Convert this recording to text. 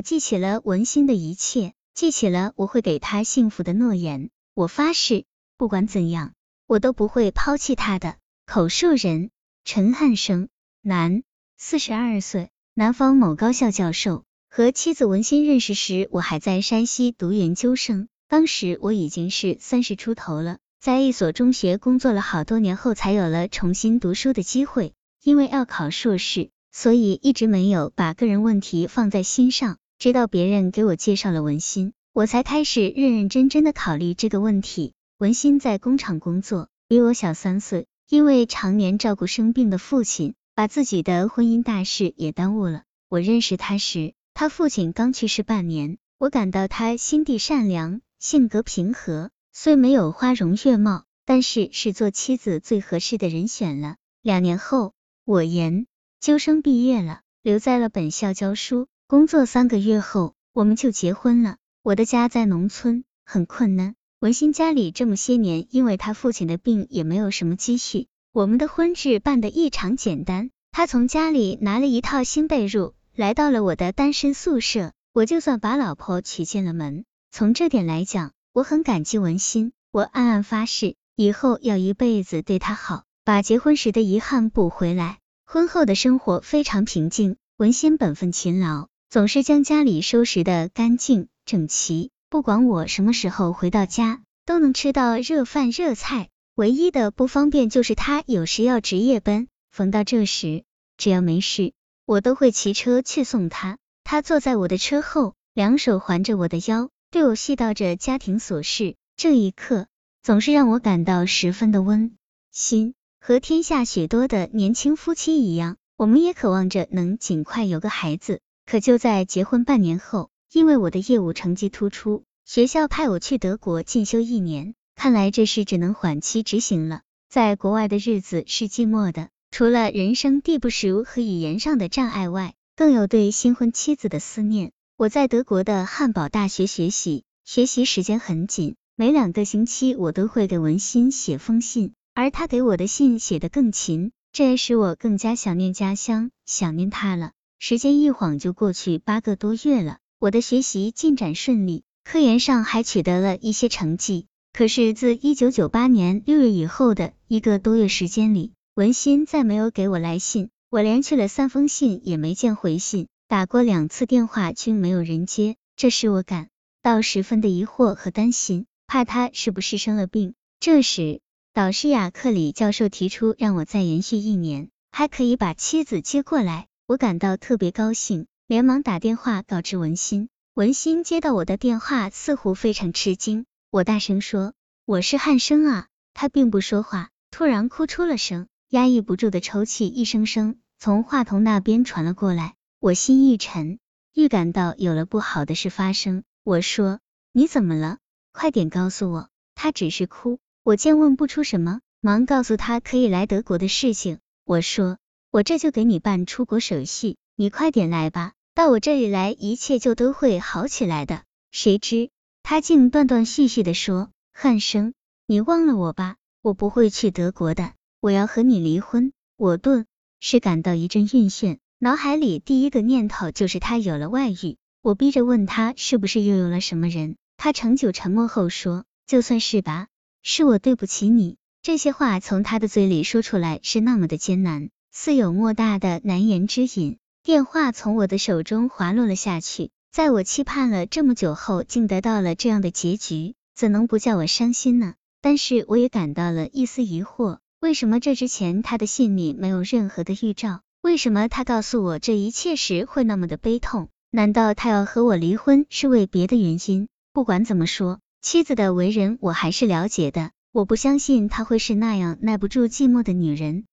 记起了文心的一切，记起了我会给他幸福的诺言。我发誓，不管怎样，我都不会抛弃他的。口述人：陈汉生，男，四十二岁，南方某高校教授。和妻子文心认识时，我还在山西读研究生，当时我已经是三十出头了，在一所中学工作了好多年后，才有了重新读书的机会。因为要考硕士，所以一直没有把个人问题放在心上。直到别人给我介绍了文心，我才开始认认真真的考虑这个问题。文心在工厂工作，比我小三岁，因为常年照顾生病的父亲，把自己的婚姻大事也耽误了。我认识他时，他父亲刚去世半年，我感到他心地善良，性格平和，虽没有花容月貌，但是是做妻子最合适的人选了。两年后，我研究生毕业了，留在了本校教书。工作三个月后，我们就结婚了。我的家在农村，很困难。文心家里这么些年，因为他父亲的病，也没有什么积蓄。我们的婚事办得异常简单。他从家里拿了一套新被褥，来到了我的单身宿舍。我就算把老婆娶进了门。从这点来讲，我很感激文心。我暗暗发誓，以后要一辈子对她好，把结婚时的遗憾补回来。婚后的生活非常平静。文心本分勤劳。总是将家里收拾的干净整齐，不管我什么时候回到家，都能吃到热饭热菜。唯一的不方便就是他有时要值夜班，逢到这时，只要没事，我都会骑车去送他。他坐在我的车后，两手环着我的腰，对我絮叨着家庭琐事。这一刻，总是让我感到十分的温馨。和天下许多的年轻夫妻一样，我们也渴望着能尽快有个孩子。可就在结婚半年后，因为我的业务成绩突出，学校派我去德国进修一年。看来这事只能缓期执行了。在国外的日子是寂寞的，除了人生地不熟和语言上的障碍外，更有对新婚妻子的思念。我在德国的汉堡大学学习，学习时间很紧，每两个星期我都会给文心写封信，而他给我的信写得更勤，这也使我更加想念家乡，想念他了。时间一晃就过去八个多月了，我的学习进展顺利，科研上还取得了一些成绩。可是自一九九八年六月以后的一个多月时间里，文心再没有给我来信，我连去了三封信也没见回信，打过两次电话均没有人接，这使我感到十分的疑惑和担心，怕他是不是生了病。这时，导师雅克里教授提出让我再延续一年，还可以把妻子接过来。我感到特别高兴，连忙打电话告知文心。文心接到我的电话，似乎非常吃惊。我大声说：“我是汉生啊！”他并不说话，突然哭出了声，压抑不住的抽泣一声声从话筒那边传了过来。我心一沉，预感到有了不好的事发生。我说：“你怎么了？快点告诉我。”他只是哭。我见问不出什么，忙告诉他可以来德国的事情。我说。我这就给你办出国手续，你快点来吧，到我这里来，一切就都会好起来的。谁知他竟断断续续的说：“汉生，你忘了我吧，我不会去德国的，我要和你离婚。”我顿时感到一阵晕眩，脑海里第一个念头就是他有了外遇。我逼着问他是不是又有了什么人，他长久沉默后说：“就算是吧，是我对不起你。”这些话从他的嘴里说出来是那么的艰难。似有莫大的难言之隐。电话从我的手中滑落了下去，在我期盼了这么久后，竟得到了这样的结局，怎能不叫我伤心呢？但是我也感到了一丝疑惑，为什么这之前他的信里没有任何的预兆？为什么他告诉我这一切时会那么的悲痛？难道他要和我离婚是为别的原因？不管怎么说，妻子的为人我还是了解的，我不相信她会是那样耐不住寂寞的女人。